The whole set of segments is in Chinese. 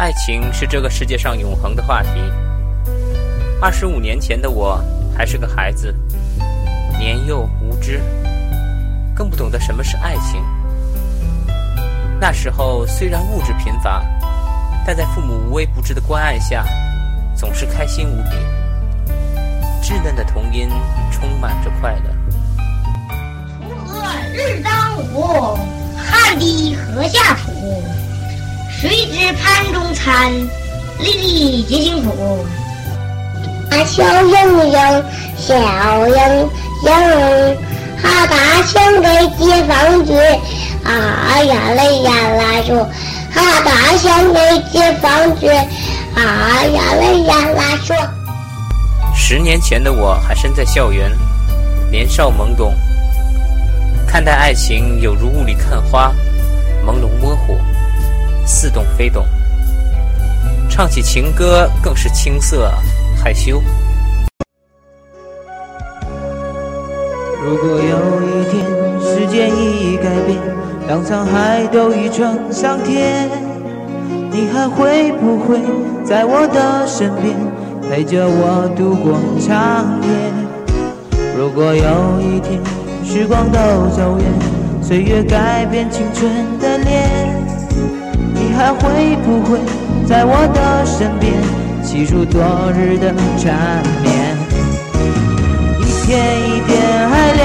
爱情是这个世界上永恒的话题。二十五年前的我还是个孩子，年幼无知，更不懂得什么是爱情。那时候虽然物质贫乏，但在父母无微不至的关爱下，总是开心无比。稚嫩的童音充满着快乐。锄禾日当午，汗滴禾下土。谁知盘中餐，粒粒皆辛苦。大笑盈盈，笑盈盈，哈达献给解放军，啊呀嘞呀啦说，哈达献给解放军，啊呀嘞呀啦说。十年前的我还身在校园，年少懵懂，看待爱情有如雾里看花，朦胧模糊。似懂非懂，唱起情歌更是青涩害羞。如果有一天世界已改变，当沧海都已成桑田，你还会不会在我的身边，陪着我度过长夜？如果有一天时光都走远，岁月改变青春的脸。你还会不会在我的身边，记住昨日的缠绵？一天一点爱恋，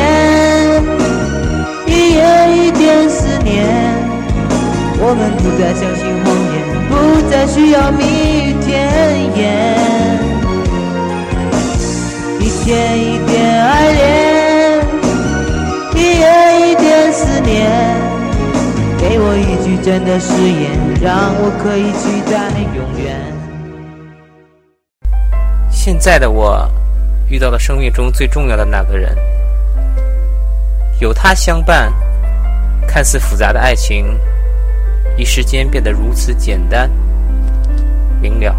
一夜一点思念。我们不再相信谎言，不再需要蜜语句真的誓言，让我可以期待永远。现在的我，遇到了生命中最重要的那个人，有他相伴，看似复杂的爱情，一时间变得如此简单明了。